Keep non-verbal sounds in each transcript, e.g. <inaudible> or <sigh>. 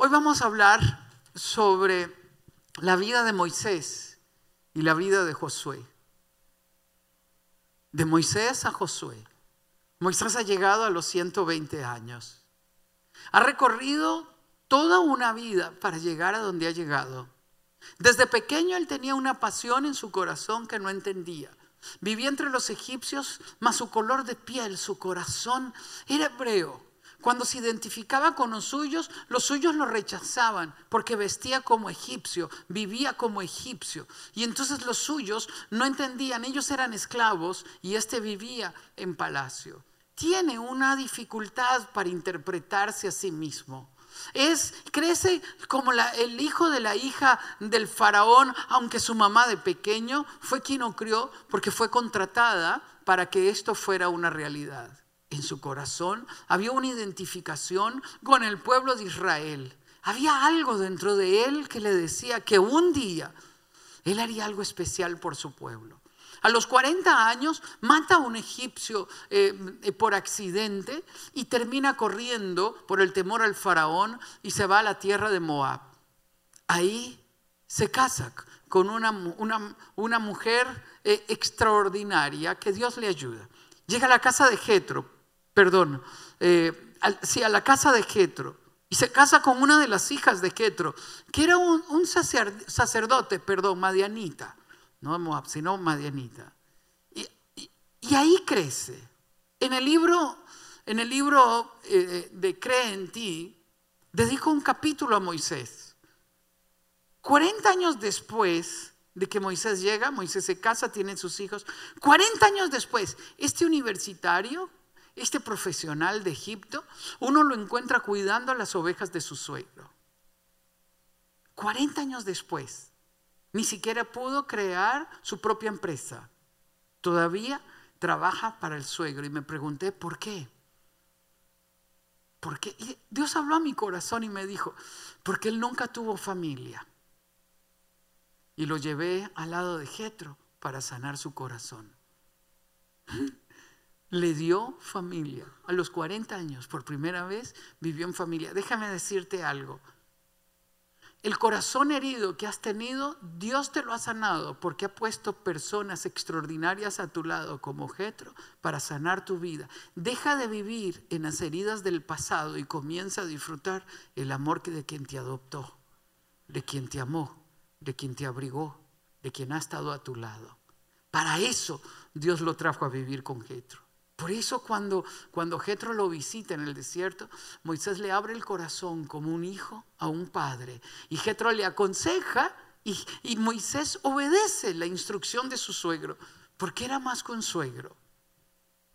Hoy vamos a hablar sobre la vida de Moisés y la vida de Josué. De Moisés a Josué. Moisés ha llegado a los 120 años. Ha recorrido toda una vida para llegar a donde ha llegado. Desde pequeño él tenía una pasión en su corazón que no entendía. Vivía entre los egipcios, mas su color de piel, su corazón era hebreo. Cuando se identificaba con los suyos, los suyos lo rechazaban porque vestía como egipcio, vivía como egipcio. Y entonces los suyos no entendían, ellos eran esclavos y éste vivía en palacio. Tiene una dificultad para interpretarse a sí mismo. Es, crece como el hijo de la hija del faraón, aunque su mamá de pequeño fue quien lo crió porque fue contratada para que esto fuera una realidad. En su corazón había una identificación con el pueblo de Israel. Había algo dentro de él que le decía que un día él haría algo especial por su pueblo. A los 40 años mata a un egipcio eh, eh, por accidente y termina corriendo por el temor al faraón y se va a la tierra de Moab. Ahí se casa con una, una, mujer eh, extraordinaria que Dios le ayuda. Llega a la casa de Jetro, perdón, sí, a la casa de Jetro y se casa con una de las hijas de Jetro, que era un, un sacerdote, perdón, madianita no Moab, sino Madianita. Y, ahí crece. En el libro, en el libro eh, de Cree en ti, dedico un capítulo a Moisés. 40 años después de que Moisés llega, Moisés se casa, tiene sus hijos. 40 años después, este universitario, este profesional de Egipto, uno lo encuentra cuidando a las ovejas de su suegro. 40 años después. Ni siquiera pudo crear su propia empresa. Todavía trabaja para el suegro. Y me pregunté, ¿por qué? Porque Dios habló a mi corazón y me dijo, porque él nunca tuvo familia. Y lo llevé al lado de Jetro para sanar su corazón. Le dio familia. A los 40 años, por primera vez, vivió en familia. Déjame decirte algo. El corazón herido que has tenido, Dios te lo ha sanado porque ha puesto personas extraordinarias a tu lado como Jetro para sanar tu vida. Deja de vivir en las heridas del pasado y comienza a disfrutar el amor de quien te adoptó, de quien te amó, de quien te abrigó, de quien ha estado a tu lado. Para eso Dios lo trajo a vivir con Jetro. Por eso cuando, cuando Jetro lo visita en el desierto, Moisés le abre el corazón como un hijo a un padre. Y Jetro le aconseja y, y Moisés obedece la instrucción de su suegro, porque era más que un suegro.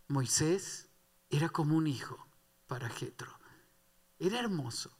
Moisés era como un hijo para Jetro. Era hermoso.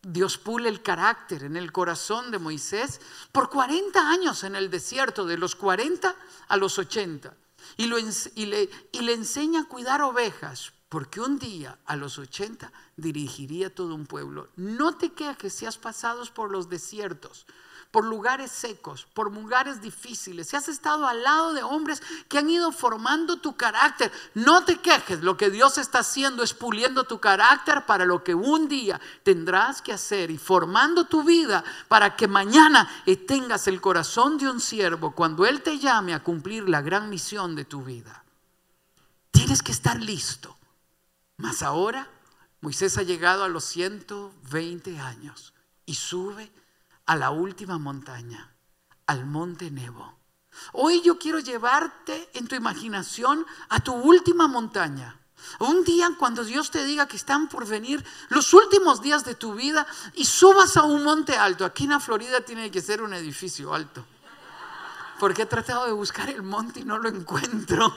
Dios pule el carácter en el corazón de Moisés por 40 años en el desierto, de los 40 a los 80 y, le, le enseña a cuidar ovejas, porque un día a los 80 dirigiría todo un pueblo. No te quejes si has pasado por los desiertos, por lugares secos, por lugares difíciles, si has estado al lado de hombres que han ido formando tu carácter, no te quejes, lo que Dios está haciendo es puliendo tu carácter para lo que un día tendrás que hacer y formando tu vida para que mañana tengas el corazón de un siervo cuando Él te llame a cumplir la gran misión de tu vida. Tienes que estar listo. Mas ahora Moisés ha llegado a los 120 años y sube a la última montaña, al monte Nebo. Hoy yo quiero llevarte en tu imaginación a tu última montaña. Un día cuando Dios te diga que están por venir los últimos días de tu vida y subas a un monte alto. Aquí en la Florida tiene que ser un edificio alto. Porque he tratado de buscar el monte y no lo encuentro.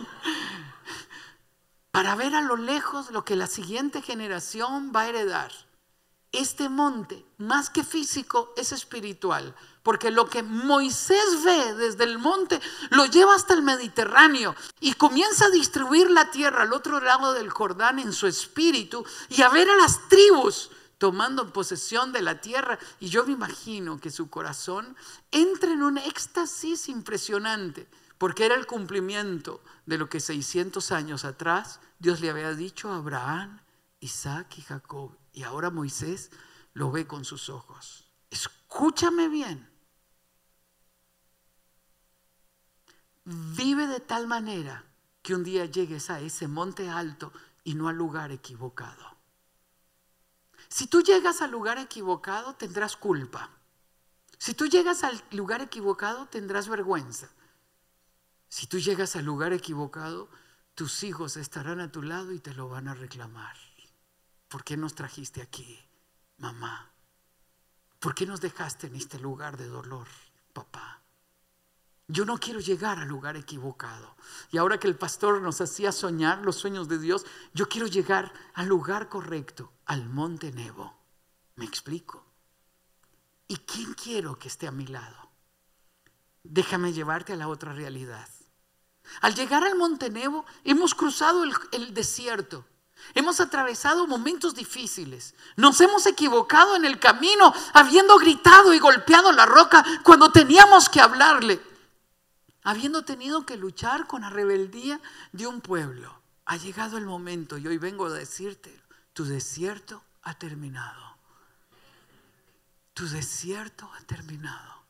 Para ver a lo lejos lo que la siguiente generación va a heredar este monte, más que físico, es espiritual. Porque lo que Moisés ve desde el monte lo lleva hasta el Mediterráneo y comienza a distribuir la tierra al otro lado del Jordán en su espíritu y a ver a las tribus tomando posesión de la tierra. Y yo me imagino que su corazón entra en un éxtasis impresionante, porque era el cumplimiento de lo que 600 años atrás Dios le había dicho a Abraham, Isaac y Jacob. Y ahora Moisés lo ve con sus ojos. Escúchame bien. Vive de tal manera que un día llegues a ese monte alto y no al lugar equivocado. Si tú llegas al lugar equivocado, tendrás culpa. Si tú llegas al lugar equivocado, tendrás vergüenza. Si tú llegas al lugar equivocado, tus hijos estarán a tu lado y te lo van a reclamar. ¿Por qué nos trajiste aquí, mamá? ¿Por qué nos dejaste en este lugar de dolor, papá? Yo no quiero llegar al lugar equivocado. Y ahora que el pastor nos hacía soñar los sueños de Dios, yo quiero llegar al lugar correcto, al monte Nebo. ¿Me explico? ¿Y quién quiero que esté a mi lado? Déjame llevarte a la otra realidad. Al llegar al monte Nebo, hemos cruzado el, el desierto. Hemos atravesado momentos difíciles. Nos hemos equivocado en el camino, habiendo gritado y golpeado la roca cuando teníamos que hablarle habiendo tenido que luchar con la rebeldía de un pueblo. Ha llegado el momento y hoy vengo a decirte, tu desierto ha terminado. Tu desierto ha terminado.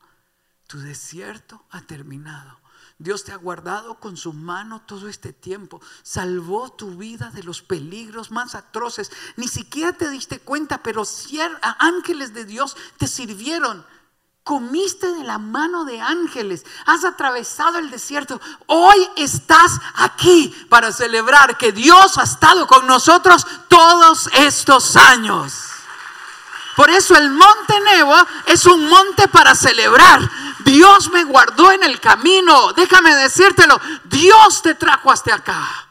Tu desierto ha terminado. Dios te ha guardado con su mano todo este tiempo. Salvó tu vida de los peligros más atroces. Ni siquiera te diste cuenta, pero ángeles de Dios te sirvieron comiste de la mano de ángeles, has atravesado el desierto. Hoy estás aquí para celebrar que Dios ha estado con nosotros todos estos años. Por eso el monte Nebo es un monte para celebrar. Dios me guardó en el camino. Déjame decírtelo, Dios te trajo hasta acá.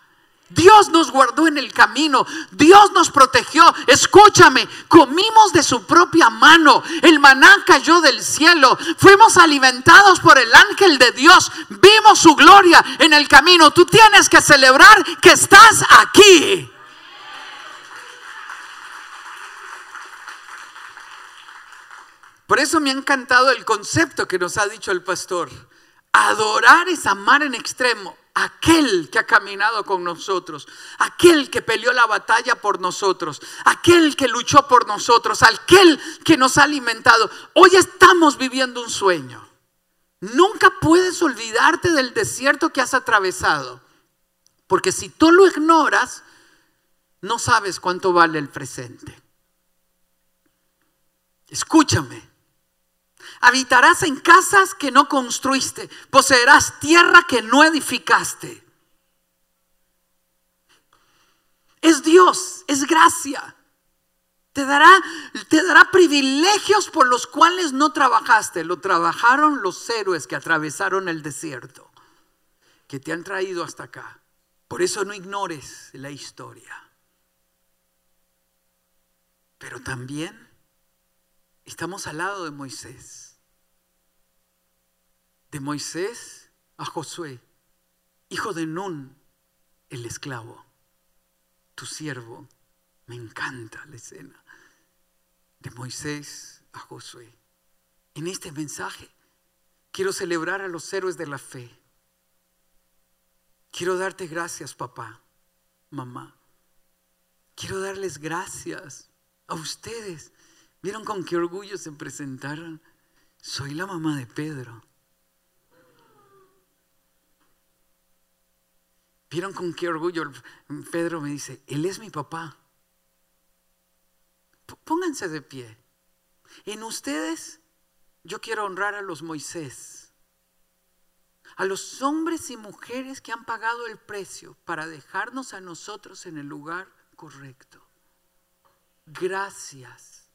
Dios nos guardó en el camino, Dios nos protegió. Escúchame, comimos de su propia mano, el maná cayó del cielo, fuimos alimentados por el ángel de Dios, vimos su gloria en el camino. Tú tienes que celebrar que estás aquí. Por eso me ha encantado el concepto que nos ha dicho el pastor. Adorar es amar en extremo aquel que ha caminado con nosotros, aquel que peleó la batalla por nosotros, aquel que luchó por nosotros, aquel que nos ha alimentado. Hoy estamos viviendo un sueño. Nunca puedes olvidarte del desierto que has atravesado, porque si tú lo ignoras, no sabes cuánto vale el presente. Escúchame. Habitarás en casas que no construiste. Poseerás tierra que no edificaste. Es Dios, es gracia. Te dará, te dará privilegios por los cuales no trabajaste. Lo trabajaron los héroes que atravesaron el desierto, que te han traído hasta acá. Por eso no ignores la historia. Pero también estamos al lado de Moisés de Moisés a Josué, hijo de Nun, el esclavo, tu siervo. Me encanta la escena de Moisés a Josué. En este mensaje quiero celebrar a los héroes de la fe. Quiero darte gracias, papá, mamá. Quiero darles gracias a ustedes. ¿Vieron con qué orgullo se presentaron? Soy la mamá de Pedro. ¿Vieron con qué orgullo Pedro me dice, Él es mi papá? Pónganse de pie. En ustedes yo quiero honrar a los Moisés, a los hombres y mujeres que han pagado el precio para dejarnos a nosotros en el lugar correcto. Gracias.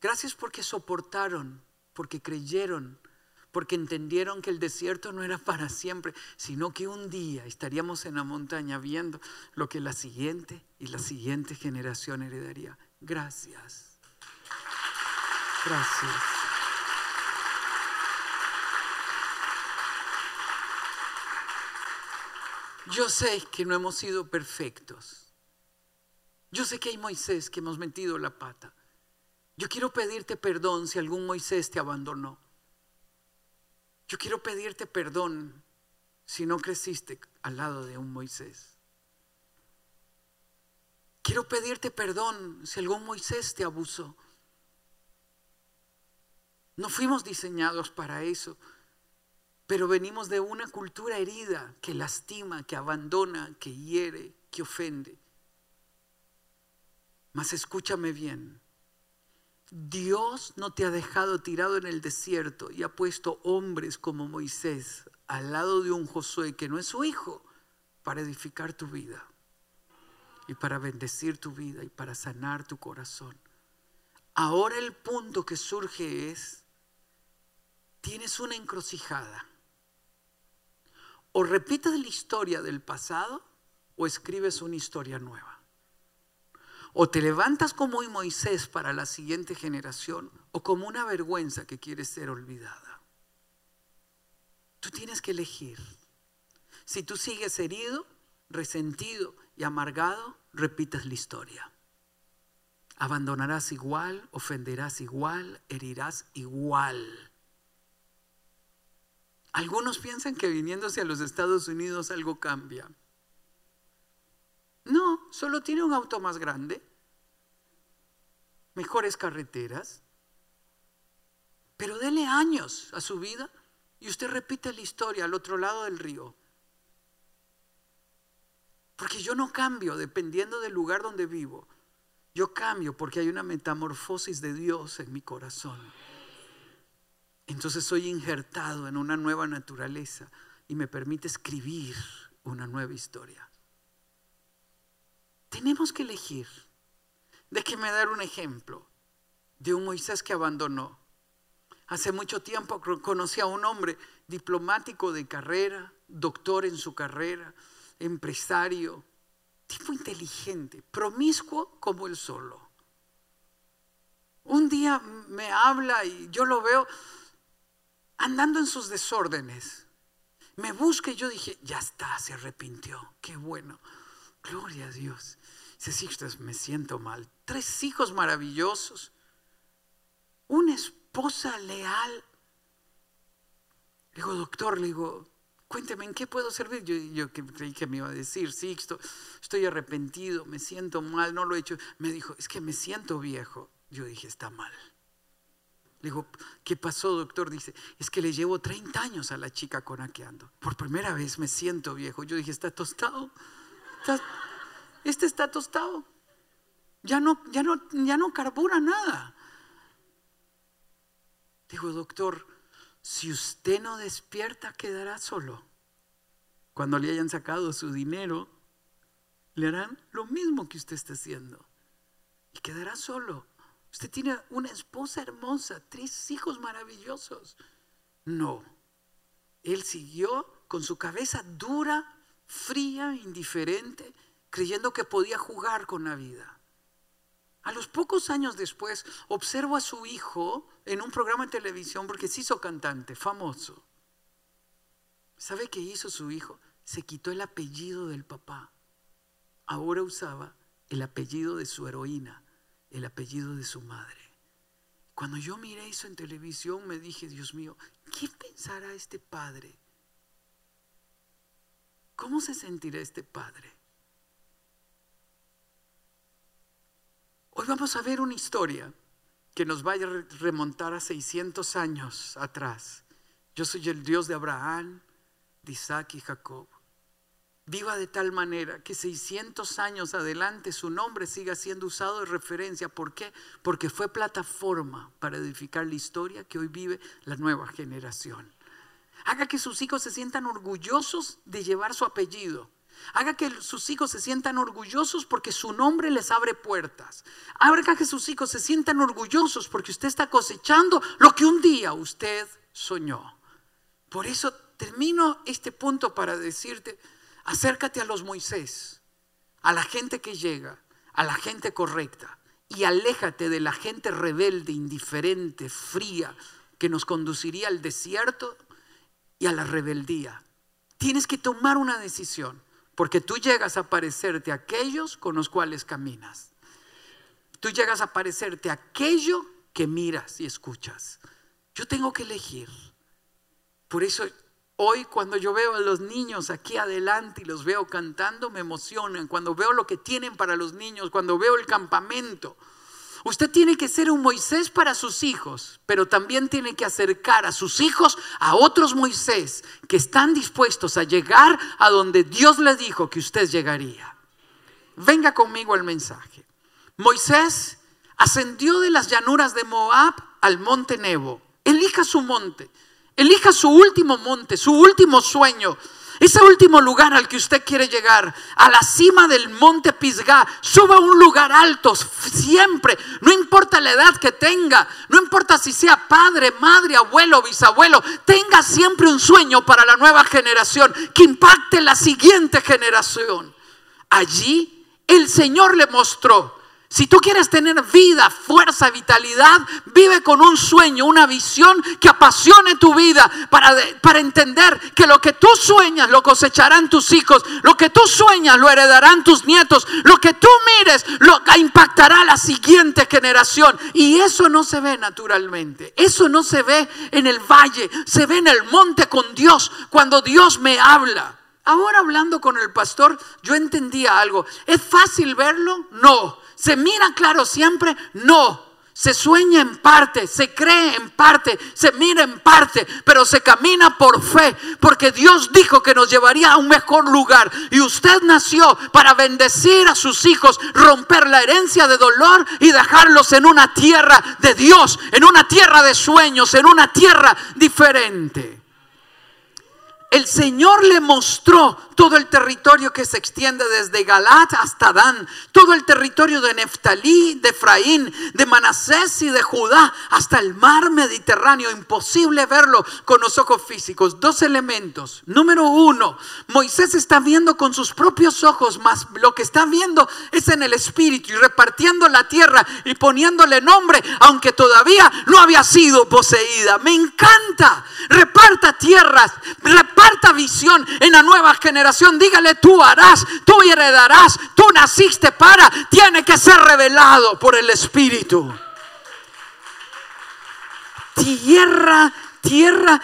Gracias porque soportaron, porque creyeron, porque entendieron que el desierto no era para siempre, sino que un día estaríamos en la montaña viendo lo que la siguiente y la siguiente generación heredaría. Gracias. Gracias. Yo sé que no hemos sido perfectos. Yo sé que hay Moisés que hemos metido la pata. Yo quiero pedirte perdón si algún Moisés te abandonó. Yo quiero pedirte perdón si no creciste al lado de un Moisés. Quiero pedirte perdón si algún Moisés te abusó. No fuimos diseñados para eso, pero venimos de una cultura herida que lastima, que abandona, que hiere, que ofende. Mas escúchame bien, Dios no te ha dejado tirado en el desierto y ha puesto hombres como Moisés al lado de un Josué que no es su hijo para edificar tu vida y para bendecir tu vida y para sanar tu corazón. Ahora el punto que surge es, tienes una encrucijada. O repites la historia del pasado o escribes una historia nueva. O te levantas como Moisés para la siguiente generación o como una vergüenza que quiere ser olvidada. Tú tienes que elegir. Si tú sigues herido, resentido y amargado, repites la historia. Abandonarás igual, ofenderás igual, herirás igual. Algunos piensan que viniéndose a los Estados Unidos algo cambia. No, solo tiene un auto más grande, mejores carreteras, pero dele años a su vida y usted repite la historia al otro lado del río. Porque yo no cambio dependiendo del lugar donde vivo. Yo cambio porque hay una metamorfosis de Dios en mi corazón. Entonces soy injertado en una nueva naturaleza y me permite escribir una nueva historia. Tenemos que elegir. Déjeme dar un ejemplo de un Moisés que abandonó. Hace mucho tiempo conocí a un hombre diplomático de carrera, doctor en su carrera, empresario, tipo inteligente, promiscuo como el solo. Un día me habla y yo lo veo andando en sus desórdenes. Me busca y yo dije, ya está, se arrepintió, qué bueno. Gloria a Dios. Dice, sí, me siento mal. Tres hijos maravillosos. Una esposa leal. Le digo, doctor, le digo, cuénteme, ¿en qué puedo servir? Yo, yo creí que me iba a decir, sí, estoy arrepentido, me siento mal, no lo he hecho. Me dijo, es que me siento viejo. Yo dije, está mal. Le digo, ¿qué pasó, doctor? Dice, es que le llevo 30 años a la chica conaqueando. Por primera vez me siento viejo. Yo dije, ¿está tostado? Este está tostado. Ya no, ya, no, ya no carbura nada. Digo, doctor, si usted no despierta, quedará solo. Cuando le hayan sacado su dinero, le harán lo mismo que usted está haciendo. Y quedará solo. Usted tiene una esposa hermosa, tres hijos maravillosos. No. Él siguió con su cabeza dura, fría, indiferente, creyendo que podía jugar con la vida. A los pocos años después, observo a su hijo en un programa de televisión porque se hizo cantante, famoso. ¿Sabe qué hizo su hijo? Se quitó el apellido del papá. Ahora usaba el apellido de su heroína el apellido de su madre. Cuando yo miré eso en televisión me dije, Dios mío, ¿qué pensará este padre? ¿Cómo se sentirá este padre? Hoy vamos a ver una historia que nos va a remontar a 600 años atrás. Yo soy el Dios de Abraham, de Isaac y Jacob viva de tal manera que 600 años adelante su nombre siga siendo usado de referencia. ¿Por qué? Porque fue plataforma para edificar la historia que hoy vive la nueva generación. Haga que sus hijos se sientan orgullosos de llevar su apellido. Haga que sus hijos se sientan orgullosos porque su nombre les abre puertas. Haga que sus hijos se sientan orgullosos porque usted está cosechando lo que un día usted soñó. Por eso termino este punto para decirte, Acércate a los Moisés, a la gente que llega, a la gente correcta, y aléjate de la gente rebelde, indiferente, fría, que nos conduciría al desierto y a la rebeldía. Tienes que tomar una decisión, porque tú llegas a parecerte a aquellos con los cuales caminas. Tú llegas a parecerte a aquello que miras y escuchas. Yo tengo que elegir. Por eso Hoy cuando yo veo a los niños aquí adelante y los veo cantando, me emocionan. Cuando veo lo que tienen para los niños, cuando veo el campamento. Usted tiene que ser un Moisés para sus hijos, pero también tiene que acercar a sus hijos a otros Moisés que están dispuestos a llegar a donde Dios le dijo que usted llegaría. Venga conmigo al mensaje. Moisés ascendió de las llanuras de Moab al monte Nebo. Elija su monte, elija su último monte, su último sueño. Ese último lugar al que usted quiere llegar, a la cima del monte Pisgah, suba a un lugar alto siempre, no importa la edad que tenga, no importa si sea padre, madre, abuelo, bisabuelo, tenga siempre un sueño para la nueva generación que impacte la siguiente generación. Allí el Señor le mostró si tú quieres tener vida, fuerza, vitalidad, vive con un sueño, una visión que apasione tu vida para, entender que lo que tú sueñas lo cosecharán tus hijos, lo que tú sueñas lo heredarán tus nietos, lo que tú mires lo impactará a la siguiente generación. Y eso no se ve naturalmente, eso no se ve en el valle, se ve en el monte con Dios cuando Dios me habla. Ahora hablando con el pastor, yo entendía algo. ¿Es fácil verlo? No. ¿Se mira claro siempre? No. Se sueña en parte, se cree en parte, se mira en parte, pero se camina por fe, porque Dios dijo que nos llevaría a un mejor lugar. Y usted nació para bendecir a sus hijos, romper la herencia de dolor y dejarlos en una tierra de Dios, en una tierra de sueños, en una tierra diferente. El Señor le mostró todo el territorio que se extiende desde Galat hasta Dan, todo el territorio de Neftalí, de Efraín, de Manasés y de Judá, hasta el mar Mediterráneo. Imposible verlo con los ojos físicos. Dos elementos. Número uno, Moisés está viendo con sus propios ojos, más lo que está viendo es en el espíritu y repartiendo la tierra y poniéndole nombre, aunque todavía no había sido poseída. Me encanta. Reparta tierras, reparta visión en la nueva generación dígale, tú harás, tú heredarás, tú naciste para, tiene que ser revelado por el Espíritu. Tierra tierra.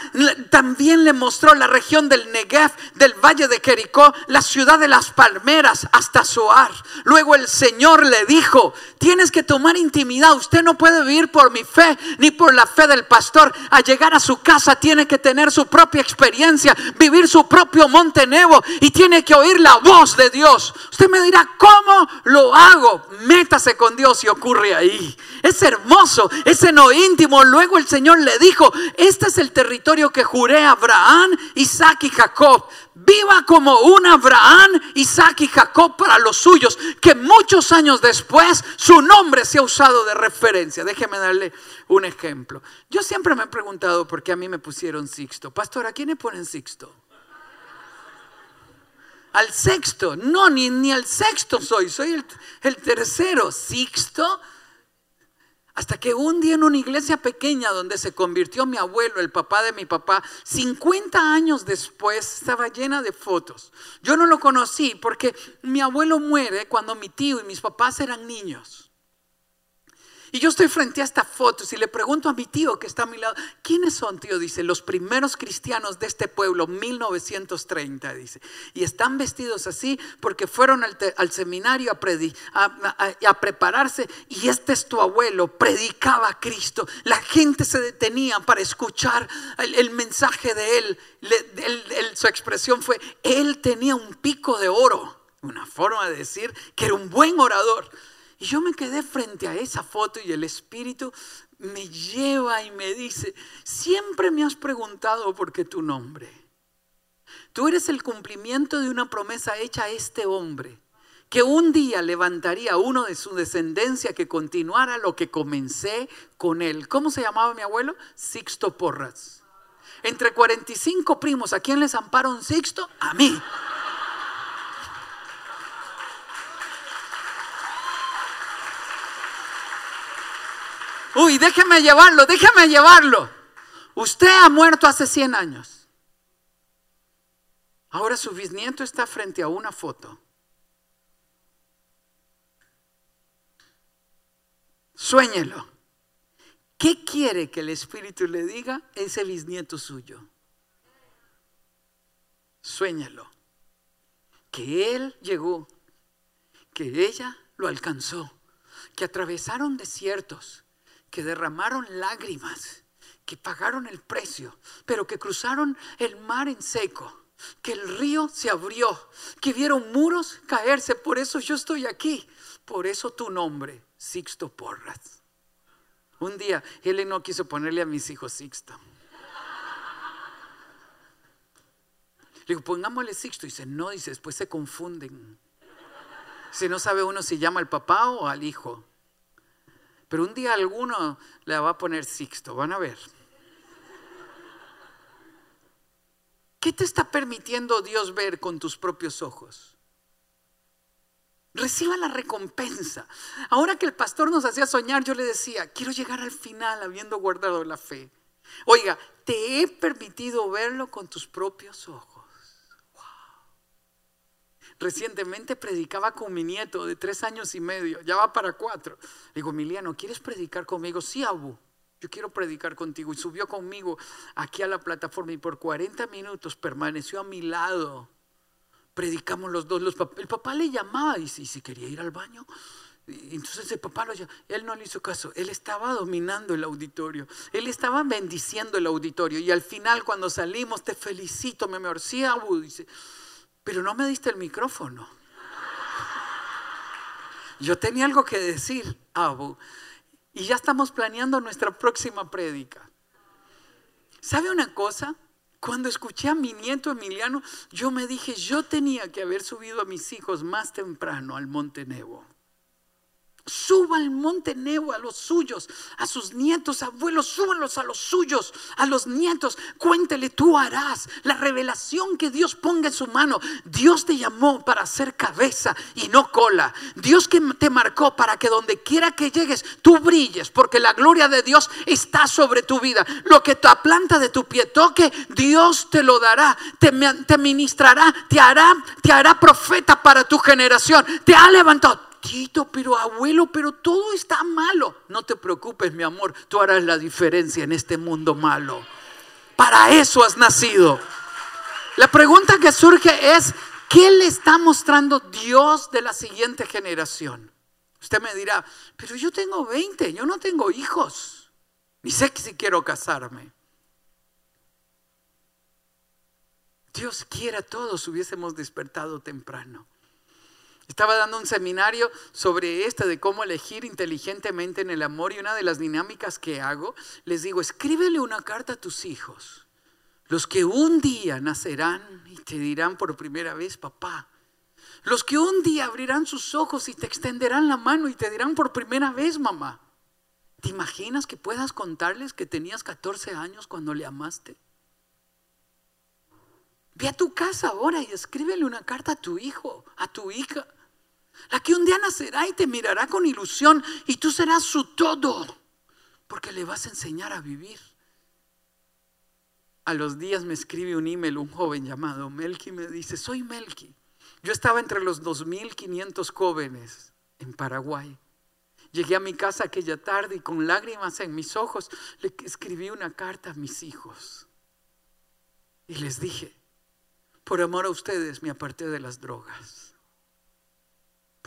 También le mostró la región del Negev, del valle de Jericó, la ciudad de las palmeras hasta Zoar. Luego el Señor le dijo, tienes que tomar intimidad. Usted no puede vivir por mi fe ni por la fe del pastor. A llegar a su casa tiene que tener su propia experiencia, vivir su propio monte Nebo y tiene que oír la voz de Dios. Usted me dirá, ¿cómo lo hago? Métase con Dios y ocurre ahí. Es hermoso, es en lo íntimo. Luego el Señor le dijo, esta es el territorio que juré a Abraham, Isaac y Jacob. Viva como un Abraham, Isaac y Jacob para los suyos, que muchos años después su nombre se ha usado de referencia. Déjeme darle un ejemplo. Yo siempre me he preguntado por qué a mí me pusieron Sixto. Pastor, ¿a quién le ponen Sixto? Al sexto, no, ni, ni al sexto soy, soy el, el tercero. Sixto hasta que un día en una iglesia pequeña donde se convirtió mi abuelo, el papá de mi papá, 50 años después estaba llena de fotos. Yo no lo conocí porque mi abuelo muere cuando mi tío y mis papás eran niños. Y yo estoy frente a esta foto y le pregunto a mi tío que está a mi lado, ¿quiénes son, tío? Dice, los primeros cristianos de este pueblo, 1930, dice. Y están vestidos así porque fueron al, seminario a, a, prepararse y este es tu abuelo, predicaba a Cristo. La gente se detenía para escuchar el, mensaje de él. su expresión fue, él tenía un pico de oro. Una forma de decir que era un buen orador. Y yo me quedé frente a esa foto y el Espíritu me lleva y me dice, siempre me has preguntado por qué tu nombre. Tú eres el cumplimiento de una promesa hecha a este hombre, que un día levantaría uno de su descendencia que continuara lo que comencé con él. ¿Cómo se llamaba mi abuelo? Sixto Porras. Entre 45 primos, ¿a quién les amparon Sixto? A mí. Uy, déjeme llevarlo, déjeme llevarlo. Usted ha muerto hace 100 años. Ahora su bisnieto está frente a una foto. Suéñelo. ¿Qué quiere que el Espíritu le diga ese bisnieto suyo? Suéñelo. Que él llegó, que ella lo alcanzó que atravesaron desiertos, que derramaron lágrimas, que pagaron el precio, pero que cruzaron el mar en seco, que el río se abrió, que vieron muros caerse. Por eso yo estoy aquí. Por eso tu nombre, Sixto Porras. Un día, él no quiso ponerle a mis hijos Sixto. Le digo, pongámosle Sixto. Y dice, no, dice, después se confunden. Si no sabe uno si llama al papá o al hijo. Pero un día alguno le va a poner Sixto, van a ver. ¿Qué te está permitiendo Dios ver con tus propios ojos? Reciba la recompensa. Ahora que el pastor nos hacía soñar, yo le decía, quiero llegar al final habiendo guardado la fe. Oiga, te he permitido verlo con tus propios ojos. Recientemente predicaba con mi nieto de tres años y medio, ya va para cuatro. Le digo, Emiliano, ¿quieres predicar conmigo? Sí, Abu, yo quiero predicar contigo. Y subió conmigo aquí a la plataforma y por 40 minutos permaneció a mi lado. Predicamos los dos. el papá le llamaba y si, si quería ir al baño. Entonces el papá lo llamó. Él no le hizo caso. Él estaba dominando el auditorio. Él estaba bendiciendo el auditorio. Y al final, cuando salimos, te felicito, mi amor. Sí, Abu, dice pero no me diste el micrófono. Yo tenía algo que decir, Abu, y ya estamos planeando nuestra próxima prédica. ¿Sabe una cosa? Cuando escuché a mi nieto Emiliano, yo me dije, yo tenía que haber subido a mis hijos más temprano al Monte Nebo. Suba al monte Nebo a los suyos, a sus nietos, abuelos, súbanlos a los suyos, a los nietos. Cuéntele, tú harás la revelación que Dios ponga en su mano. Dios te llamó para ser cabeza y no cola. Dios que te marcó para que donde quiera que llegues, tú brilles, porque la gloria de Dios está sobre tu vida. Lo que tu planta de tu pie toque, Dios te lo dará, te, te ministrará, te hará, te hará profeta para tu generación. Te ha levantado Tito, pero abuelo, pero todo está malo. No te preocupes, mi amor, tú harás la diferencia en este mundo malo. Para eso has nacido. La pregunta que surge es, ¿qué le está mostrando Dios de la siguiente generación? Usted me dirá, pero yo tengo 20, yo no tengo hijos, ni sé si quiero casarme. Dios quiera todos hubiésemos despertado temprano. Estaba dando un seminario sobre esto de cómo elegir inteligentemente en el amor y una de las dinámicas que hago, les digo, escríbele una carta a tus hijos, los que un día nacerán y te dirán por primera vez, papá, los que un día abrirán sus ojos y te extenderán la mano y te dirán por primera vez, mamá. ¿Te imaginas que puedas contarles que tenías 14 años cuando le amaste? Ve a tu casa ahora y escríbele una carta a tu hijo, a tu hija. La que un día nacerá y te mirará con ilusión y tú serás su todo, porque le vas a enseñar a vivir. A los días me escribe un email un joven llamado Melky me dice, soy Melky. Yo estaba entre los 2.500 jóvenes en Paraguay. Llegué a mi casa aquella tarde y con lágrimas en mis ojos le escribí una carta a mis hijos. Y les dije, por amor a ustedes me aparté de las drogas.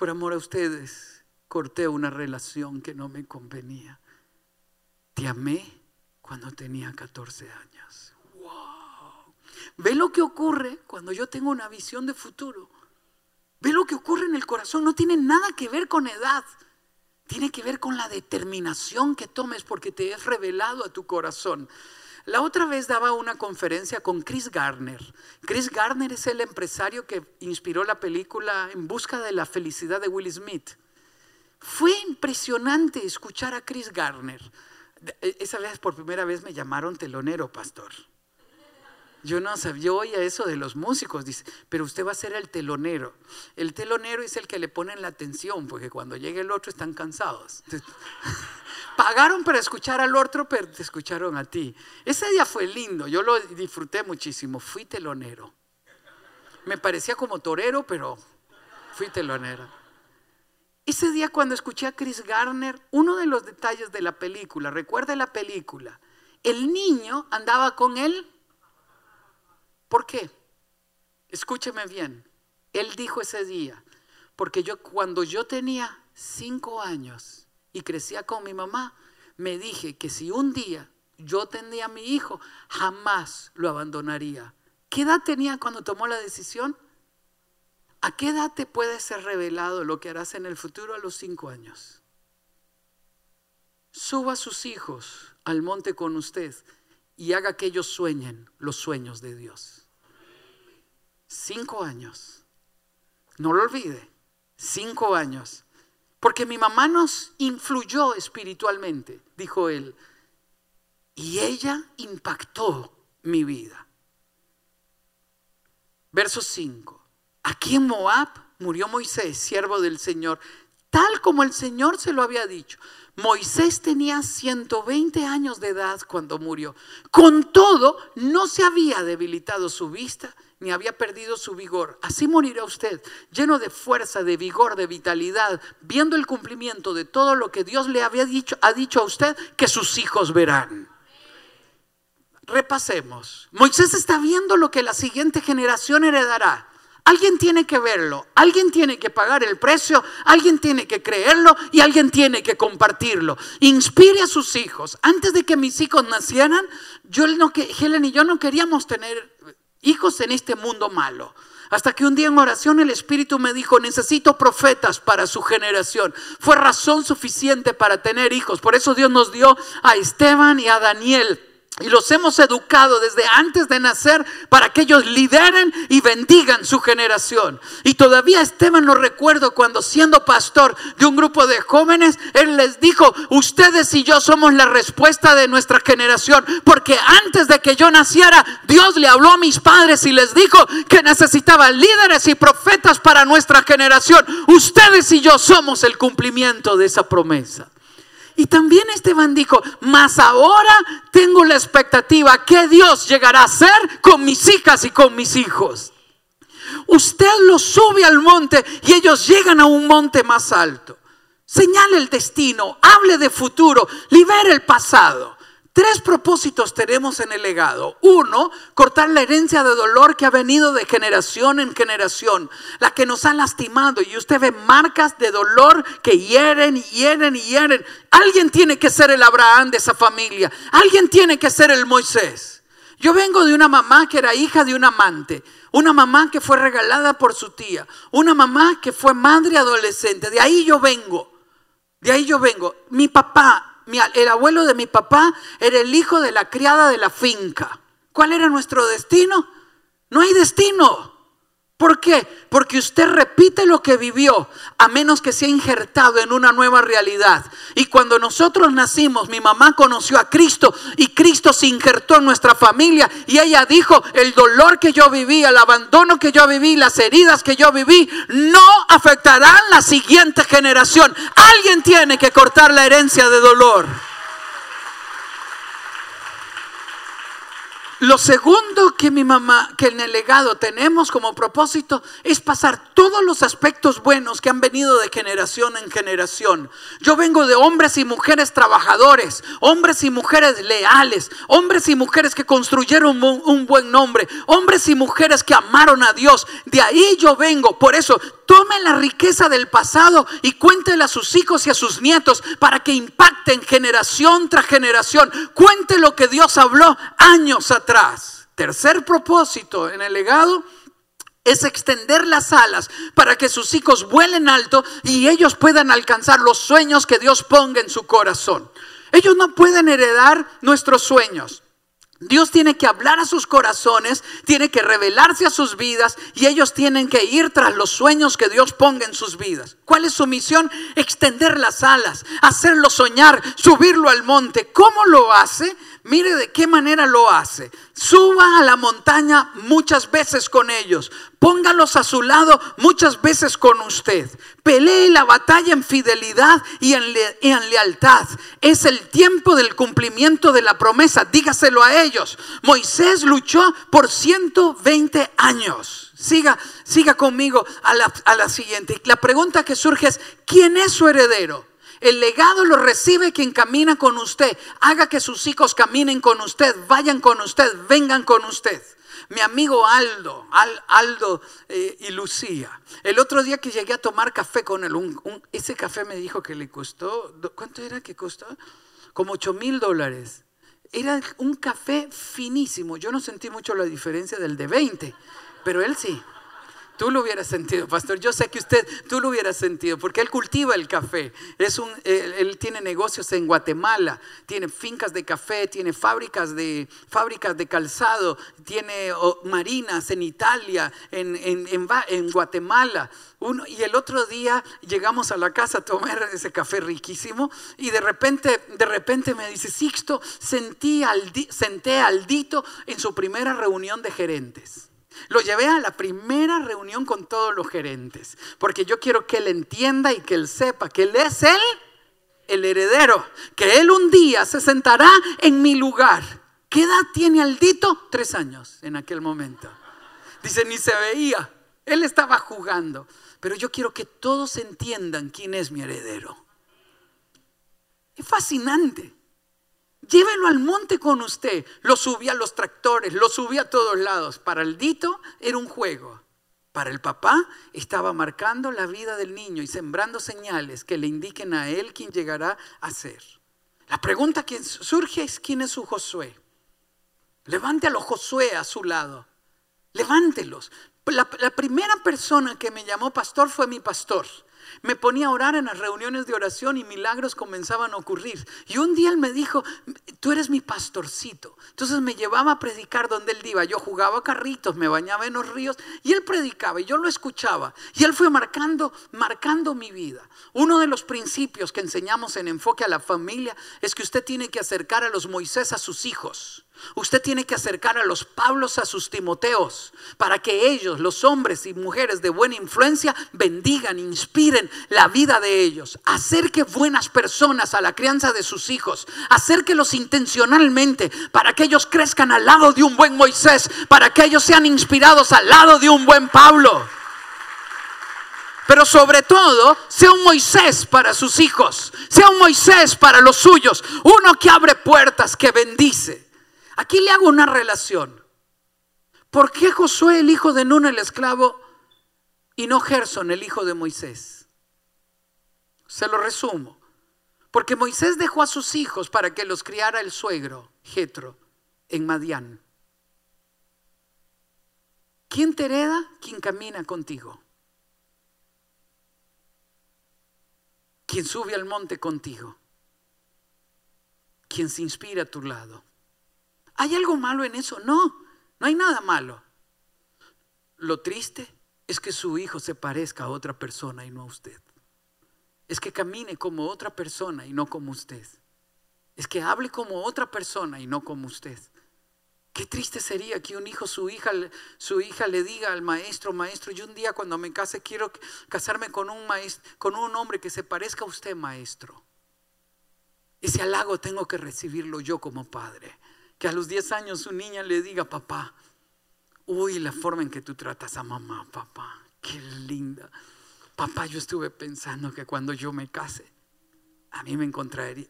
Por amor a ustedes, corté una relación que no me convenía. Te amé cuando tenía 14 años. ¡Wow! Ve lo que ocurre cuando yo tengo una visión de futuro. Ve lo que ocurre en el corazón. No tiene nada que ver con edad. Tiene que ver con la determinación que tomes porque te es revelado a tu corazón. La otra vez daba una conferencia con Chris Garner. Chris Garner es el empresario que inspiró la película En busca de la felicidad de Will Smith. Fue impresionante escuchar a Chris Garner. E, esa vez por primera vez me llamaron telonero, pastor. Yo no sabía, yo oía eso de los músicos, dice, pero usted va a ser el telonero. El telonero es el que le ponen la atención, porque cuando llega el otro están cansados. <laughs> Pagaron para escuchar al otro, pero te escucharon a ti. Ese día fue lindo, yo lo disfruté muchísimo. Fui telonero. Me parecía como torero, pero fui telonero. Ese día cuando escuché a Chris Garner, uno de los detalles de la película, recuerde la película, el niño andaba con él. ¿Por qué? Escúcheme bien. Él dijo ese día, porque yo cuando yo tenía cinco años y crecía con mi mamá, me dije que si un día yo tendría a mi hijo, jamás lo abandonaría. ¿Qué edad tenía cuando tomó la decisión? ¿A qué edad te puede ser revelado lo que harás en el futuro a los cinco años? Suba a sus hijos al monte con usted y haga que ellos sueñen los sueños de Dios. Cinco años. No lo olvide. Cinco años. Porque mi mamá nos influyó espiritualmente, dijo él. Y ella impactó mi vida. Verso 5. Aquí en Moab murió Moisés, siervo del Señor, tal como el Señor se lo había dicho. Moisés tenía 120 años de edad cuando murió. Con todo, no se había debilitado su vista ni había perdido su vigor. Así morirá usted, lleno de fuerza, de vigor, de vitalidad, viendo el cumplimiento de todo lo que Dios le había dicho, ha dicho a usted que sus hijos verán. Repasemos. Moisés está viendo lo que la siguiente generación heredará. Alguien tiene que verlo, alguien tiene que pagar el precio, alguien tiene que creerlo y alguien tiene que compartirlo. Inspire a sus hijos. Antes de que mis hijos nacieran, yo no, Helen y yo no queríamos tener hijos en este mundo malo. Hasta que un día en oración el Espíritu me dijo, necesito profetas para su generación. Fue razón suficiente para tener hijos. Por eso Dios nos dio a Esteban y a Daniel y los hemos educado desde antes de nacer para que ellos lideren y bendigan su generación. Y todavía Esteban lo recuerdo cuando siendo pastor de un grupo de jóvenes, él les dijo, ustedes y yo somos la respuesta de nuestra generación. Porque antes de que yo naciera, Dios le habló a mis padres y les dijo que necesitaban líderes y profetas para nuestra generación. Ustedes y yo somos el cumplimiento de esa promesa. Y también Esteban dijo, mas ahora tengo la expectativa que Dios llegará a ser con mis hijas y con mis hijos. Usted los sube al monte y ellos llegan a un monte más alto. Señale el destino, hable de futuro, libere el pasado. Tres propósitos tenemos en el legado. Uno, cortar la herencia de dolor que ha venido de generación en generación, la que nos ha lastimado. Y usted ve marcas de dolor que hieren y hieren y hieren. Alguien tiene que ser el Abraham de esa familia. Alguien tiene que ser el Moisés. Yo vengo de una mamá que era hija de un amante. Una mamá que fue regalada por su tía. Una mamá que fue madre adolescente. De ahí yo vengo. De ahí yo vengo. Mi papá el abuelo de mi papá era el hijo de la criada de la finca. ¿Cuál era nuestro destino? No hay destino. ¿Por qué? Porque usted repite lo que vivió, a menos que sea injertado en una nueva realidad. Y cuando nosotros nacimos, mi mamá conoció a Cristo y Cristo se injertó en nuestra familia. Y ella dijo, el dolor que yo viví, el abandono que yo viví, las heridas que yo viví, no afectarán la siguiente generación. Alguien tiene que cortar la herencia de dolor. Lo segundo que mi mamá, que en el legado tenemos como propósito es pasar todos los aspectos buenos que han venido de generación en generación. Yo vengo de hombres y mujeres trabajadores, hombres y mujeres leales, hombres y mujeres que construyeron un, buen nombre, hombres y mujeres que amaron a Dios. De ahí yo vengo. Por eso, tome la riqueza del pasado y cuéntela a sus hijos y a sus nietos para que impacten generación tras generación. Cuente lo que Dios habló años atrás. Tercer propósito en el legado es extender las alas para que sus hijos vuelen alto y ellos puedan alcanzar los sueños que Dios ponga en su corazón. Ellos no pueden heredar nuestros sueños. Dios tiene que hablar a sus corazones, tiene que revelarse a sus vidas y ellos tienen que ir tras los sueños que Dios ponga en sus vidas. ¿Cuál es su misión? Extender las alas, hacerlo soñar, subirlo al monte. ¿Cómo lo hace? Mire de qué manera lo hace. Suba a la montaña muchas veces con ellos. Póngalos a su lado muchas veces con usted. Pelee la batalla en fidelidad y en, lealtad. Es el tiempo del cumplimiento de la promesa. Dígaselo a ellos. Moisés luchó por 120 años. Siga, siga conmigo a la, a la siguiente. La pregunta que surge es, ¿quién es su heredero? El legado lo recibe quien camina con usted. Haga que sus hijos caminen con usted, vayan con usted, vengan con usted. mi amigo Aldo, Aldo eh, y Lucía. El otro día que llegué a tomar café con él, ese café me dijo que le costó, ¿cuánto era que costó? Como 8 mil dólares. Era un café finísimo. Yo no sentí mucho la diferencia del de 20, pero él sí. Tú lo hubieras sentido, pastor. Yo sé que usted, tú lo hubieras sentido, porque él cultiva el café. Es un, él, tiene negocios en Guatemala, tiene fincas de café, tiene fábricas de, fábricas de calzado, tiene marinas en Italia, en, en, en, Guatemala. Uno, y el otro día llegamos a la casa a tomar ese café riquísimo y de repente, de repente me dice, Sixto, sentí al, senté al Dito en su primera reunión de gerentes. Lo llevé a la primera reunión con todos los gerentes, porque yo quiero que él entienda y que él sepa que él es él, el heredero, que él un día se sentará en mi lugar. ¿Qué edad tiene Aldito? Tres años en aquel momento. Dice, ni se veía. Él estaba jugando. Pero yo quiero que todos entiendan quién es mi heredero. Es fascinante. Llévelo al monte con usted. Lo subí a los tractores, lo subí a todos lados. Para el dito era un juego. Para el papá estaba marcando la vida del niño y sembrando señales que le indiquen a él quién llegará a ser. La pregunta que surge es quién es su Josué. Levante a los Josué a su lado. Levántelos. La, la primera persona que me llamó pastor fue mi pastor. Me ponía a orar en las reuniones de oración y milagros comenzaban a ocurrir. Y un día él me dijo, tú eres mi pastorcito. Entonces me llevaba a predicar donde él iba. Yo jugaba carritos, me bañaba en los ríos y él predicaba y yo lo escuchaba. Y él fue marcando, marcando mi vida. Uno de los principios que enseñamos en enfoque a la familia es que usted tiene que acercar a los Moisés a sus hijos. Usted tiene que acercar a los Pablos a sus Timoteos para que ellos, los hombres y mujeres de buena influencia, bendigan, inspiren la vida de ellos. Acerque buenas personas a la crianza de sus hijos. Acérquelos intencionalmente para que ellos crezcan al lado de un buen Moisés, para que ellos sean inspirados al lado de un buen Pablo. Pero sobre todo, sea un Moisés para sus hijos, sea un Moisés para los suyos, uno que abre puertas, que bendice. Aquí le hago una relación. ¿Por qué Josué, el hijo de Nun, el esclavo, y no Gerson, el hijo de Moisés? Se lo resumo. Porque Moisés dejó a sus hijos para que los criara el suegro, Jetro, en Madián. ¿Quién te hereda? Quien camina contigo. Quien sube al monte contigo. Quien se inspira a tu lado. ¿Hay algo malo en eso? No, no hay nada malo. Lo triste es que su hijo se parezca a otra persona y no a usted. Es que camine como otra persona y no como usted. Es que hable como otra persona y no como usted. Qué triste sería que un hijo, su hija, su hija le diga al maestro, maestro, yo un día cuando me case quiero casarme con un maestro, con un hombre que se parezca a usted, maestro. Ese halago tengo que recibirlo yo como padre que a los 10 años su niña le diga, papá, uy, la forma en que tú tratas a mamá, papá, qué linda. Papá, yo estuve pensando que cuando yo me case, a mí me,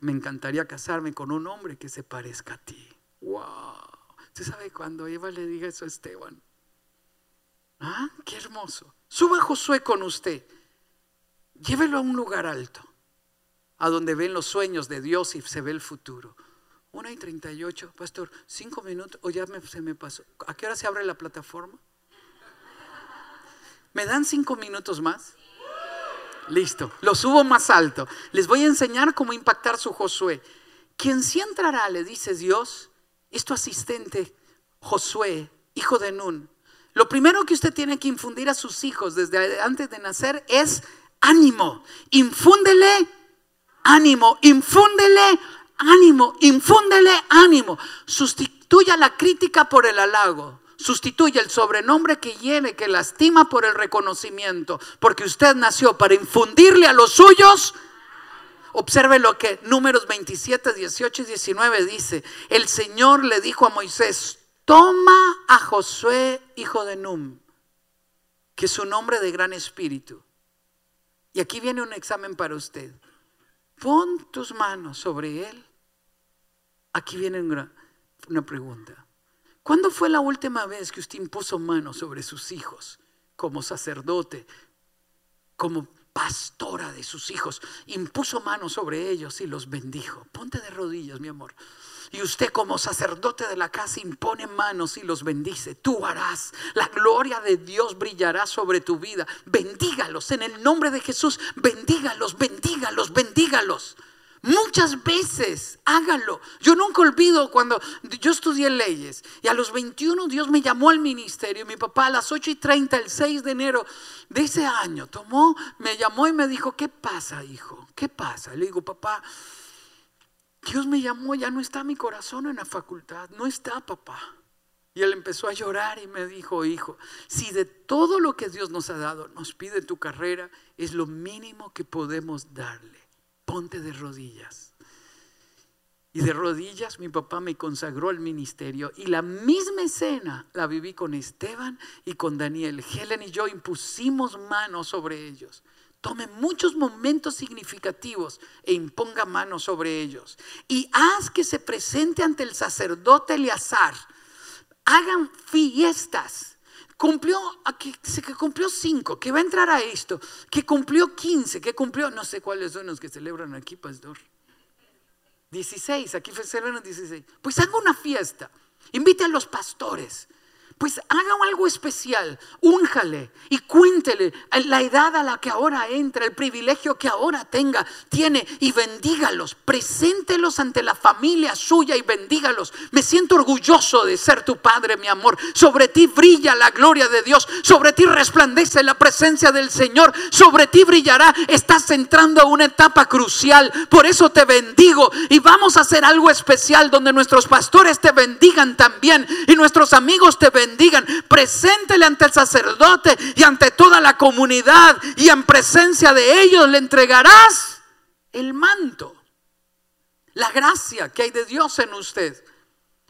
me encantaría casarme con un hombre que se parezca a ti. ¡Wow! ¿Usted sabe cuando Eva le diga eso a Esteban? ¿Ah? ¡Qué hermoso! Suba Josué con usted. Llévelo a un lugar alto, a donde ven los sueños de Dios y se ve el futuro. Una y 38, pastor, cinco minutos o ya se me pasó. ¿A qué hora se abre la plataforma? ¿Me dan cinco minutos más? Listo, lo subo más alto. Les voy a enseñar cómo impactar su Josué. Quien sí entrará, le dice Dios, es tu asistente, Josué, hijo de Nun. Lo primero que usted tiene que infundir a sus hijos desde antes de nacer es ánimo. Infúndele ánimo, infúndele ánimo, infúndele ánimo. Sustituya la crítica por el halago. Sustituya el sobrenombre que hiere, que lastima por el reconocimiento. Porque usted nació para infundirle a los suyos. Observe lo que números 27, 18 y 19 dice. El Señor le dijo a Moisés, toma a Josué, hijo de Num, que es un hombre de gran espíritu. Y aquí viene un examen para usted. Pon tus manos sobre él Aquí viene una, pregunta. ¿Cuándo fue la última vez que usted impuso mano sobre sus hijos como sacerdote, como pastora de sus hijos? Impuso mano sobre ellos y los bendijo. Ponte de rodillas, mi amor. Y usted como sacerdote de la casa impone manos y los bendice. Tú harás. La gloria de Dios brillará sobre tu vida. Bendígalos en el nombre de Jesús. Bendígalos, bendígalos, bendígalos. Muchas veces, hágalo. Yo nunca olvido cuando yo estudié leyes y a los 21 Dios me llamó al ministerio. Mi papá a las 8 y 30, el 6 de enero de ese año, tomó, me llamó y me dijo, ¿qué pasa, hijo? ¿Qué pasa? Le digo, papá, Dios me llamó, ya no está mi corazón en la facultad, no está, papá. Y él empezó a llorar y me dijo, hijo, si de todo lo que Dios nos ha dado nos pide tu carrera, es lo mínimo que podemos darle ponte de rodillas. Y de rodillas mi papá me consagró al ministerio y la misma escena la viví con Esteban y con Daniel. Helen y yo impusimos manos sobre ellos. Tome muchos momentos significativos e imponga manos sobre ellos. Y haz que se presente ante el sacerdote Eleazar. Hagan fiestas cumplió, que, que cumplió cinco, que va a entrar a esto, que cumplió quince, que cumplió, no sé cuáles son los que celebran aquí, pastor. Dieciséis, aquí celebran dieciséis. Pues haga una fiesta, invite a los pastores, pues haga algo especial, únjale y cuéntele la edad a la que ahora entra, el privilegio que ahora tenga, tiene y bendígalos, preséntelos ante la familia suya y bendígalos. Me siento orgulloso de ser tu padre, mi amor. Sobre ti brilla la gloria de Dios, sobre ti resplandece la presencia del Señor, sobre ti brillará. Estás entrando a una etapa crucial, por eso te bendigo y vamos a hacer algo especial donde nuestros pastores te bendigan también y nuestros amigos te bendigan bendigan. Preséntele ante el sacerdote y ante toda la comunidad y en presencia de ellos le entregarás el manto. La gracia que hay de Dios en usted.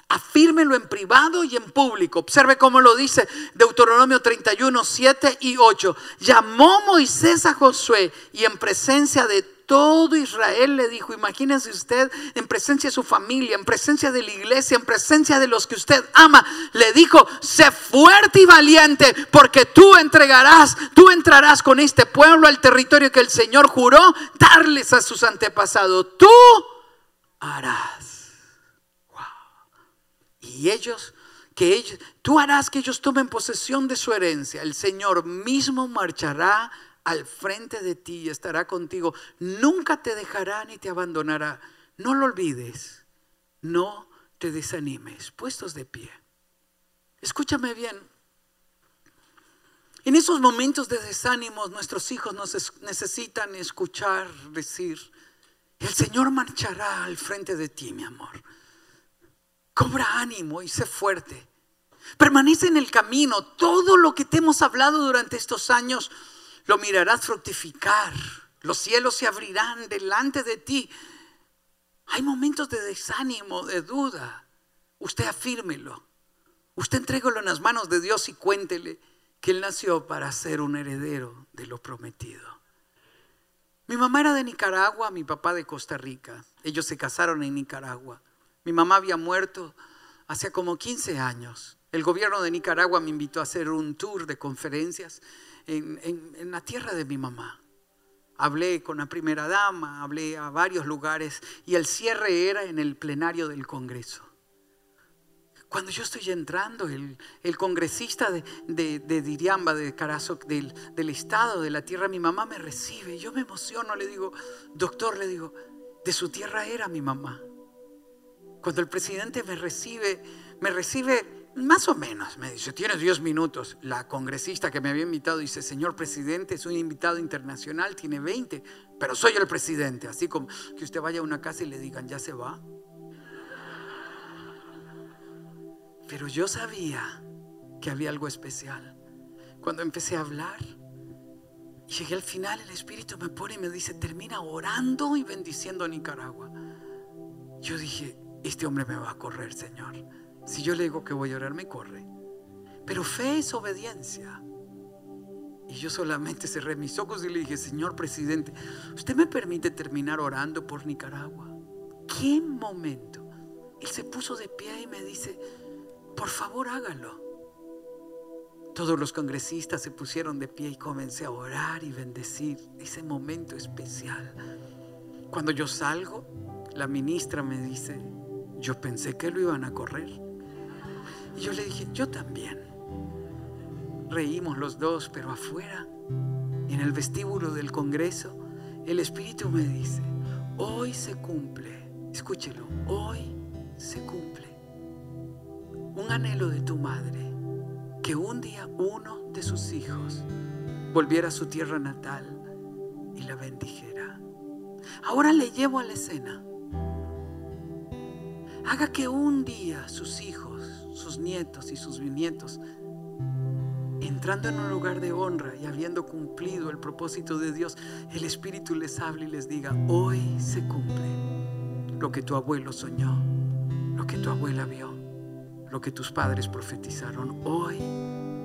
Afírmelo en privado y en público. Observe cómo lo dice Deuteronomio 31, 7 y 8. Llamó Moisés a Josué y en presencia de todo Israel le dijo, imagínese usted en presencia de su familia, en presencia de la iglesia, en presencia de los que usted ama, le dijo, sé fuerte y valiente porque tú entregarás, tú entrarás con este pueblo al territorio que el Señor juró darles a sus antepasados. Tú harás. Y ellos que ellos, tú harás que ellos tomen posesión de su herencia. El Señor mismo marchará al frente de ti y estará contigo. Nunca te dejará ni te abandonará. No lo olvides. No te desanimes. Puestos de pie. Escúchame bien. En esos momentos de desánimo nuestros hijos nos necesitan escuchar decir, el Señor marchará al frente de ti, mi amor. Cobra ánimo y sé fuerte. Permanece en el camino. Todo lo que te hemos hablado durante estos años lo mirarás fructificar, los cielos se abrirán delante de ti. Hay momentos de desánimo, de duda. Usted afírmelo. Usted entregalo en las manos de Dios y cuéntele que Él nació para ser un heredero de lo prometido. Mi mamá era de Nicaragua, mi papá de Costa Rica. Ellos se casaron en Nicaragua. Mi mamá había muerto hace como 15 años. El gobierno de Nicaragua me invitó a hacer un tour de conferencias en, la tierra de mi mamá. Hablé con la primera dama, hablé a varios lugares y el cierre era en el plenario del Congreso. Cuando yo estoy entrando, el, congresista de, de, Diriamba, de Carazo, del, del, estado, de la tierra, mi mamá me recibe. Yo me emociono, le digo, doctor, le digo, de su tierra era mi mamá. Cuando el presidente me recibe, me recibe más o menos, me dice, tienes 10 minutos. La congresista que me había invitado dice, señor presidente, es un invitado internacional, tiene 20, pero soy el presidente. Así como que usted vaya a una casa y le digan, ya se va. Pero yo sabía que había algo especial. Cuando empecé a hablar, llegué al final, el Espíritu me pone y me dice, termina orando y bendiciendo a Nicaragua. Yo dije, este hombre me va a correr, Señor. Si yo le digo que voy a orar, me corre. Pero fe es obediencia. Y yo solamente cerré mis ojos y le dije, Señor presidente, ¿usted me permite terminar orando por Nicaragua? ¿Qué momento? Él se puso de pie y me dice, Por favor, hágalo. Todos los congresistas se pusieron de pie y comencé a orar y bendecir ese momento especial. Cuando yo salgo, la ministra me dice, yo pensé que lo iban a correr. Y yo le dije, yo también. Reímos los dos, pero afuera, en el vestíbulo del Congreso, el Espíritu me dice, hoy se cumple, escúchelo, hoy se cumple un anhelo de tu madre que un día uno de sus hijos volviera a su tierra natal y la bendijera. Ahora le llevo a la escena. Haga que un día sus hijos, sus nietos y sus bisnietos, entrando en un lugar de honra y habiendo cumplido el propósito de Dios, el Espíritu les hable y les diga, hoy se cumple lo que tu abuelo soñó, lo que tu abuela vio lo que tus padres profetizaron hoy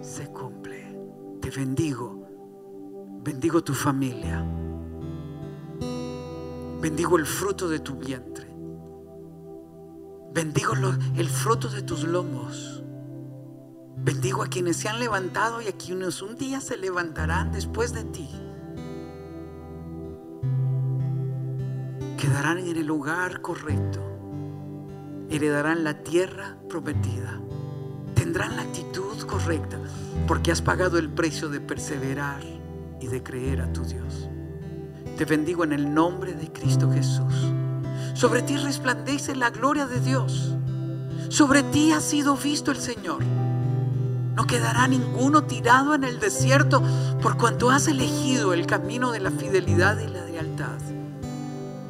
se cumple. Te bendigo. Bendigo tu familia. Bendigo el fruto de tu vientre. Bendigo el fruto de tus lomos. Bendigo a quienes se han levantado y a quienes un día se levantarán después de ti. Quedarán en el lugar correcto heredarán la tierra prometida. Tendrán la actitud correcta porque has pagado el precio de perseverar y de creer a tu Dios. Te bendigo en el nombre de Cristo Jesús. Sobre ti resplandece la gloria de Dios. Sobre ti ha sido visto el Señor. No quedará ninguno tirado en el desierto por cuanto has elegido el camino de la fidelidad y la lealtad.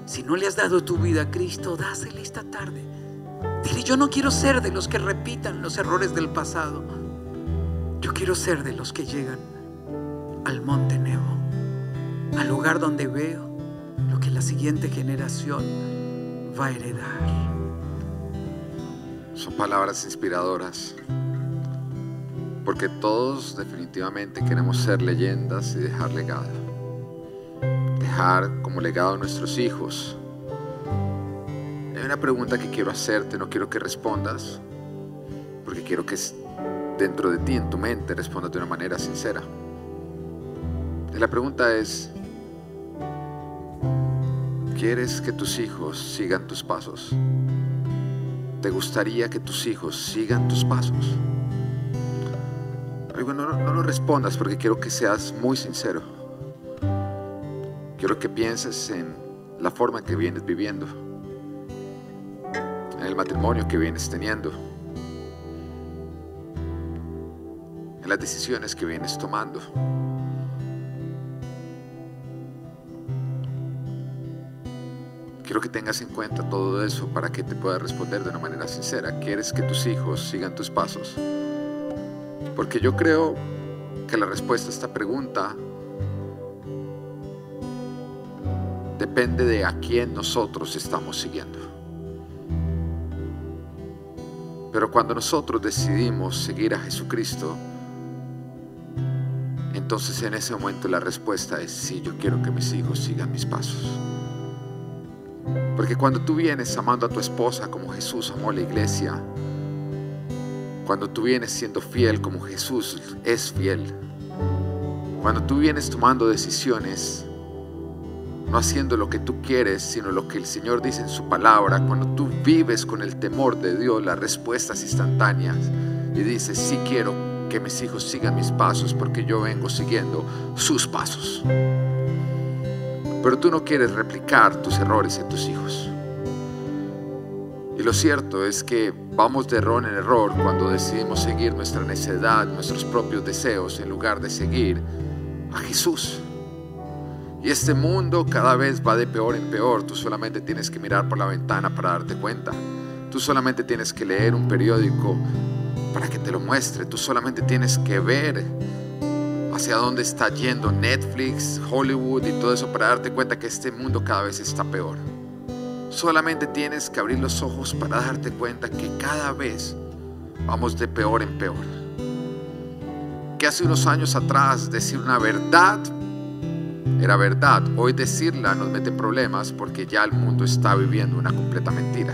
Si no le has dado tu vida a Cristo, dásele esta tarde. Dile, yo no quiero ser de los que repitan los errores del pasado. Yo quiero ser de los que llegan al monte Nebo, al lugar donde veo lo que la siguiente generación va a heredar. Son palabras inspiradoras, porque todos definitivamente queremos ser leyendas y dejar legado. Dejar como legado a nuestros hijos una pregunta que quiero hacerte, no quiero que respondas, porque quiero que dentro de ti, en tu mente, respondas de una manera sincera. La pregunta es, ¿quieres que tus hijos sigan tus pasos? ¿Te gustaría que tus hijos sigan tus pasos? no, no lo respondas porque quiero que seas muy sincero. Quiero que pienses en la forma que vienes viviendo en el matrimonio que vienes teniendo, en las decisiones que vienes tomando. Quiero que tengas en cuenta todo eso para que te pueda responder de una manera sincera. ¿Quieres que tus hijos sigan tus pasos? Porque yo creo que la respuesta a esta pregunta depende de a quién nosotros estamos siguiendo. Pero cuando nosotros decidimos seguir a Jesucristo, entonces en ese momento la respuesta es sí, yo quiero que mis hijos sigan mis pasos. Porque cuando tú vienes amando a tu esposa como Jesús amó a la iglesia, cuando tú vienes siendo fiel como Jesús es fiel, cuando tú vienes tomando decisiones no haciendo lo que tú quieres, sino lo que el Señor dice en su palabra. Cuando tú vives con el temor de Dios, las respuestas instantáneas y dices, sí quiero que mis hijos sigan mis pasos porque yo vengo siguiendo sus pasos. Pero tú no quieres replicar tus errores en tus hijos. Y lo cierto es que vamos de error en error cuando decidimos seguir nuestra necedad, nuestros propios deseos, en lugar de seguir a Jesús. Y este mundo cada vez va de peor en peor. Tú solamente tienes que mirar por la ventana para darte cuenta. Tú solamente tienes que leer un periódico para que te lo muestre. Tú solamente tienes que ver hacia dónde está yendo Netflix, Hollywood y todo eso para darte cuenta que este mundo cada vez está peor. Solamente tienes que abrir los ojos para darte cuenta que cada vez vamos de peor en peor. Que hace unos años atrás decir una verdad era verdad. Hoy decirla nos mete problemas porque ya el mundo está viviendo una completa mentira.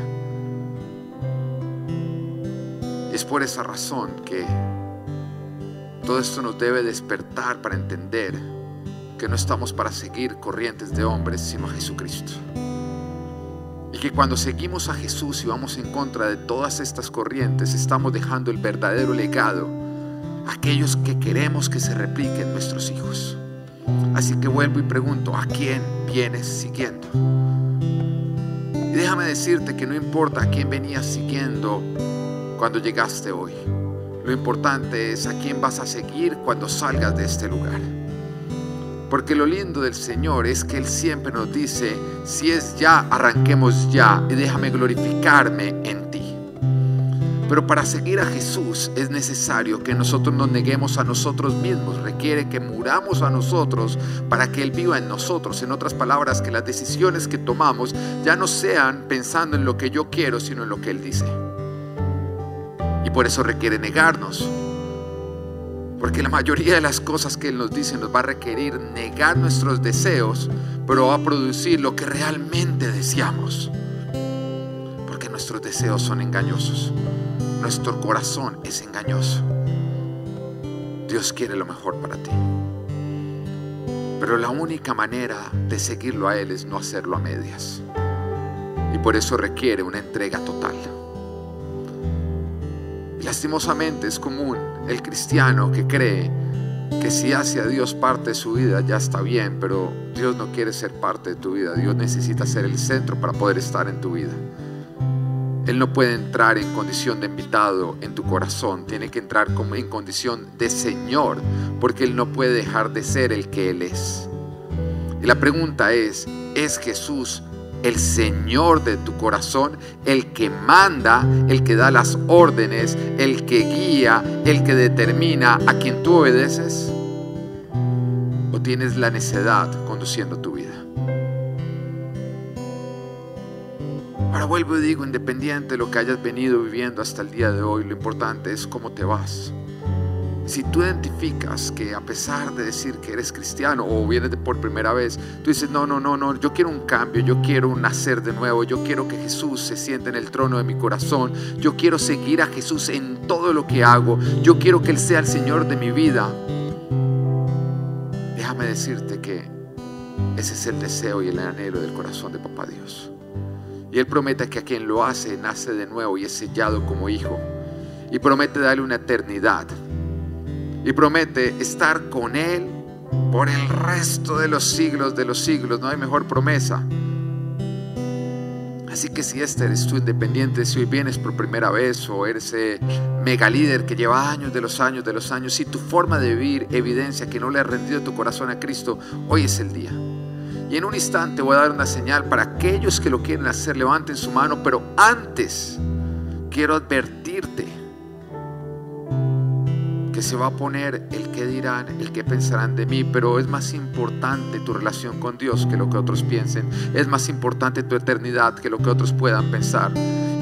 Es por esa razón que todo esto nos debe despertar para entender que no estamos para seguir corrientes de hombres, sino a Jesucristo. Y que cuando seguimos a Jesús y vamos en contra de todas estas corrientes, estamos dejando el verdadero legado a aquellos que queremos que se repliquen nuestros hijos. Así que vuelvo y pregunto, ¿a quién vienes siguiendo? Y déjame decirte que no importa a quién venías siguiendo cuando llegaste hoy. Lo importante es a quién vas a seguir cuando salgas de este lugar. Porque lo lindo del Señor es que Él siempre nos dice, si es ya, arranquemos ya y déjame glorificarme en ti. Pero para seguir a Jesús es necesario que nosotros nos neguemos a nosotros mismos. Requiere que muramos a nosotros para que Él viva en nosotros. En otras palabras, que las decisiones que tomamos ya no sean pensando en lo que yo quiero, sino en lo que Él dice. Y por eso requiere negarnos. Porque la mayoría de las cosas que Él nos dice nos va a requerir negar nuestros deseos, pero va a producir lo que realmente deseamos. Porque nuestros deseos son engañosos. Nuestro corazón es engañoso. Dios quiere lo mejor para ti. Pero la única manera de seguirlo a Él es no hacerlo a medias. Y por eso requiere una entrega total. Lastimosamente es común el cristiano que cree que si hace a Dios parte de su vida ya está bien, pero Dios no quiere ser parte de tu vida. Dios necesita ser el centro para poder estar en tu vida. Él no puede entrar en condición de invitado en tu corazón, tiene que entrar como en condición de Señor, porque Él no puede dejar de ser el que Él es. Y la pregunta es, ¿es Jesús el Señor de tu corazón, el que manda, el que da las órdenes, el que guía, el que determina a quien tú obedeces? ¿O tienes la necedad conduciendo tu vida? Ahora vuelvo y digo, independiente de lo que hayas venido viviendo hasta el día de hoy, lo importante es cómo te vas. Si tú identificas que a pesar de decir que eres cristiano o vienes por primera vez, tú dices, no, no, no, no, yo quiero un cambio, yo quiero nacer de nuevo, yo quiero que Jesús se siente en el trono de mi corazón, yo quiero seguir a Jesús en todo lo que hago, yo quiero que Él sea el Señor de mi vida. Déjame decirte que ese es el deseo y el anhelo del corazón de Papá Dios. Y Él promete que a quien lo hace nace de nuevo y es sellado como hijo. Y promete darle una eternidad. Y promete estar con Él por el resto de los siglos de los siglos. No hay mejor promesa. Así que si este eres tú independiente, si hoy vienes por primera vez o eres ese mega líder que lleva años de los años de los años, si tu forma de vivir evidencia que no le has rendido tu corazón a Cristo, hoy es el día. Y en un instante voy a dar una señal para aquellos que lo quieren hacer, levanten su mano, pero antes quiero advertirte se va a poner el que dirán, el que pensarán de mí, pero es más importante tu relación con Dios que lo que otros piensen, es más importante tu eternidad que lo que otros puedan pensar.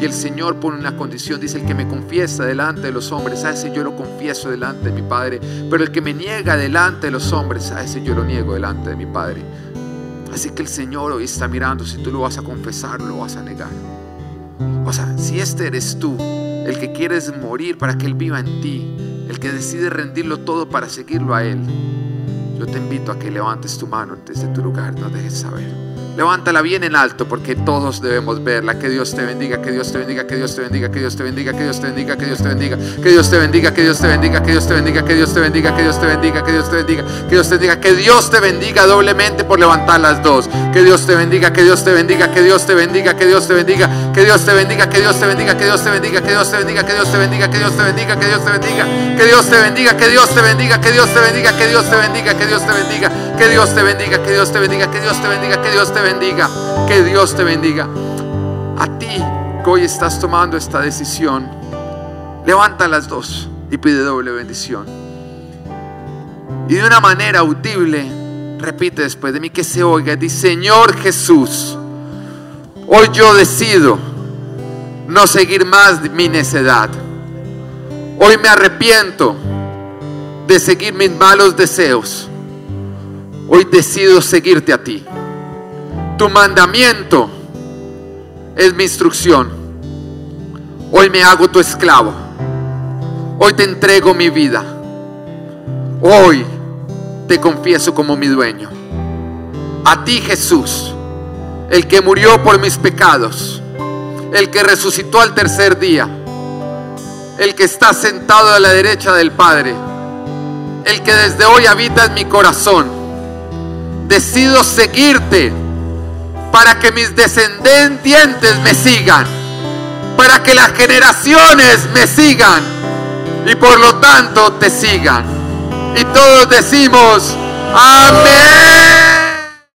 Y el Señor pone una condición, dice, el que me confiesa delante de los hombres, a ese yo lo confieso delante de mi Padre, pero el que me niega delante de los hombres, a ese yo lo niego delante de mi Padre. Así que el Señor hoy está mirando si tú lo vas a confesar, lo vas a negar. O sea, si este eres tú, el que quieres morir para que Él viva en ti, el que decide rendirlo todo para seguirlo a Él, yo te invito a que levantes tu mano desde tu lugar, no dejes saber. Levántala bien en alto porque todos debemos verla. Que Dios te bendiga, que Dios te bendiga, que Dios te bendiga, que Dios te bendiga, que Dios te bendiga, que Dios te bendiga, que Dios te bendiga, que Dios te bendiga, que Dios te bendiga, que Dios te bendiga, que Dios te bendiga, que Dios te bendiga, que Dios te bendiga, que Dios te bendiga doblemente por levantar las dos. Que Dios te bendiga, que Dios te bendiga, que Dios te bendiga, que Dios te bendiga, que Dios te bendiga, que Dios te bendiga, que Dios te bendiga, que Dios te bendiga, que Dios te bendiga, que Dios te bendiga, que Dios te bendiga, que Dios te bendiga, que Dios te bendiga, que Dios te bendiga, que Dios te bendiga, que Dios te bendiga, que Dios te bendiga, que Dios te bendiga, que Dios te bendiga, que Dios te bendiga. Que Dios te bendiga. A ti que hoy estás tomando esta decisión, levanta las dos y pide doble bendición. Y de una manera audible, repite después de mí que se oiga, dice, Señor Jesús, hoy yo decido no seguir más mi necedad. Hoy me arrepiento de seguir mis malos deseos. Hoy decido seguirte a ti. Tu mandamiento es mi instrucción. Hoy me hago tu esclavo. Hoy te entrego mi vida. Hoy te confieso como mi dueño. A ti Jesús, el que murió por mis pecados, el que resucitó al tercer día, el que está sentado a la derecha del Padre, el que desde hoy habita en mi corazón. Decido seguirte para que mis descendientes me sigan, para que las generaciones me sigan y por lo tanto te sigan. Y todos decimos, amén.